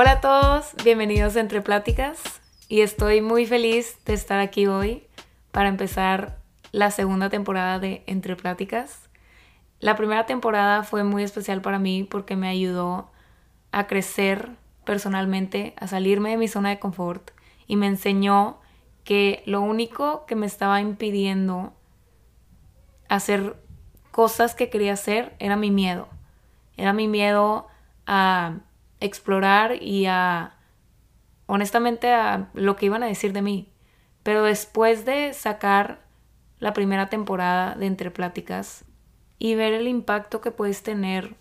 Hola a todos, bienvenidos a Entre Pláticas y estoy muy feliz de estar aquí hoy para empezar la segunda temporada de Entre Pláticas. La primera temporada fue muy especial para mí porque me ayudó a crecer personalmente, a salirme de mi zona de confort y me enseñó que lo único que me estaba impidiendo hacer cosas que quería hacer era mi miedo. Era mi miedo a explorar y a, honestamente, a lo que iban a decir de mí. Pero después de sacar la primera temporada de Entre Pláticas y ver el impacto que puedes tener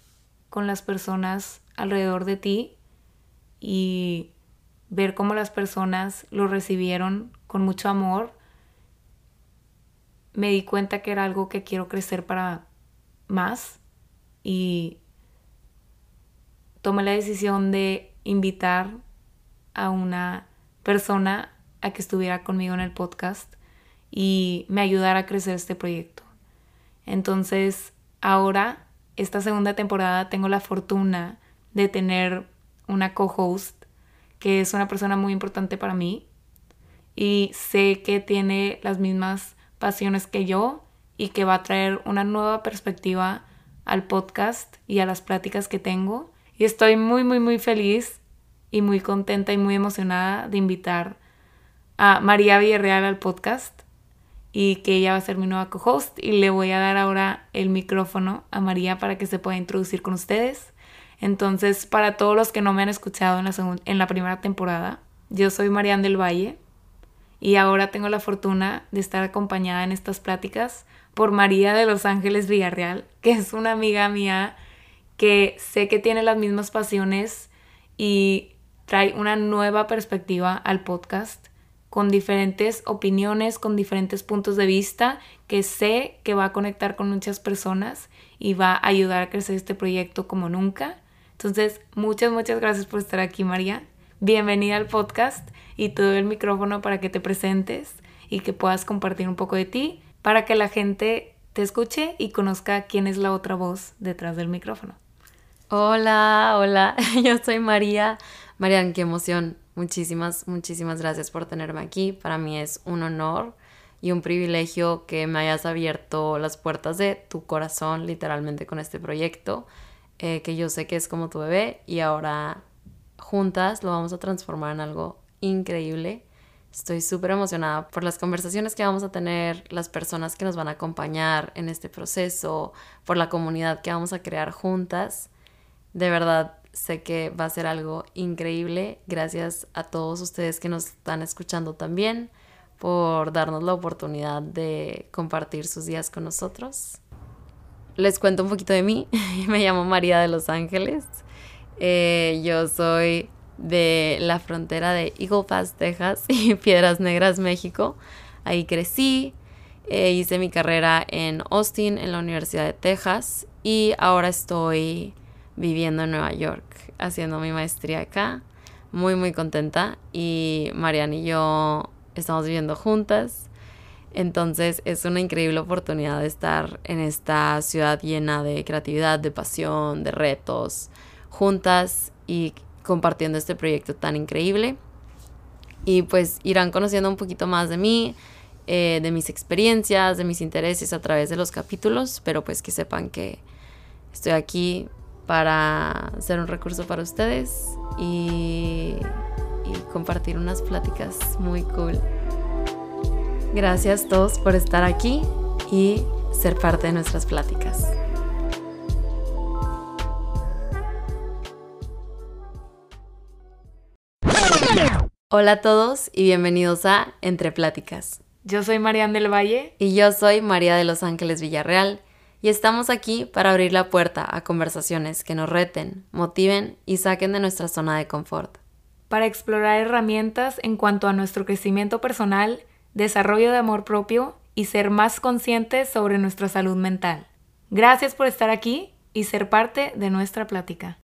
con las personas alrededor de ti y ver cómo las personas lo recibieron con mucho amor, me di cuenta que era algo que quiero crecer para más y tomé la decisión de invitar a una persona a que estuviera conmigo en el podcast y me ayudara a crecer este proyecto. Entonces, ahora, esta segunda temporada, tengo la fortuna de tener una co-host que es una persona muy importante para mí y sé que tiene las mismas pasiones que yo y que va a traer una nueva perspectiva al podcast y a las pláticas que tengo. Y estoy muy, muy, muy feliz y muy contenta y muy emocionada de invitar a María Villarreal al podcast y que ella va a ser mi nueva co-host y le voy a dar ahora el micrófono a María para que se pueda introducir con ustedes. Entonces, para todos los que no me han escuchado en la, en la primera temporada, yo soy Marian del Valle y ahora tengo la fortuna de estar acompañada en estas pláticas por María de Los Ángeles Villarreal, que es una amiga mía que sé que tiene las mismas pasiones y trae una nueva perspectiva al podcast con diferentes opiniones, con diferentes puntos de vista que sé que va a conectar con muchas personas y va a ayudar a crecer este proyecto como nunca. Entonces, muchas, muchas gracias por estar aquí, María. Bienvenida al podcast y te doy el micrófono para que te presentes y que puedas compartir un poco de ti para que la gente te escuche y conozca quién es la otra voz detrás del micrófono. Hola, hola, yo soy María. Marian, qué emoción. Muchísimas, muchísimas gracias por tenerme aquí. Para mí es un honor y un privilegio que me hayas abierto las puertas de tu corazón literalmente con este proyecto, eh, que yo sé que es como tu bebé y ahora juntas lo vamos a transformar en algo increíble. Estoy súper emocionada por las conversaciones que vamos a tener, las personas que nos van a acompañar en este proceso, por la comunidad que vamos a crear juntas. De verdad, sé que va a ser algo increíble. Gracias a todos ustedes que nos están escuchando también por darnos la oportunidad de compartir sus días con nosotros. Les cuento un poquito de mí. Me llamo María de Los Ángeles. Eh, yo soy de la frontera de Eagle Pass, Texas y Piedras Negras, México. Ahí crecí, eh, hice mi carrera en Austin, en la Universidad de Texas y ahora estoy viviendo en Nueva York, haciendo mi maestría acá. Muy, muy contenta y Mariana y yo estamos viviendo juntas. Entonces es una increíble oportunidad de estar en esta ciudad llena de creatividad, de pasión, de retos, juntas y compartiendo este proyecto tan increíble. Y pues irán conociendo un poquito más de mí, eh, de mis experiencias, de mis intereses a través de los capítulos, pero pues que sepan que estoy aquí para ser un recurso para ustedes y, y compartir unas pláticas muy cool. Gracias a todos por estar aquí y ser parte de nuestras pláticas. Hola a todos y bienvenidos a Entre Pláticas. Yo soy Marian del Valle. Y yo soy María de Los Ángeles Villarreal. Y estamos aquí para abrir la puerta a conversaciones que nos reten, motiven y saquen de nuestra zona de confort. Para explorar herramientas en cuanto a nuestro crecimiento personal, desarrollo de amor propio y ser más conscientes sobre nuestra salud mental. Gracias por estar aquí y ser parte de nuestra plática.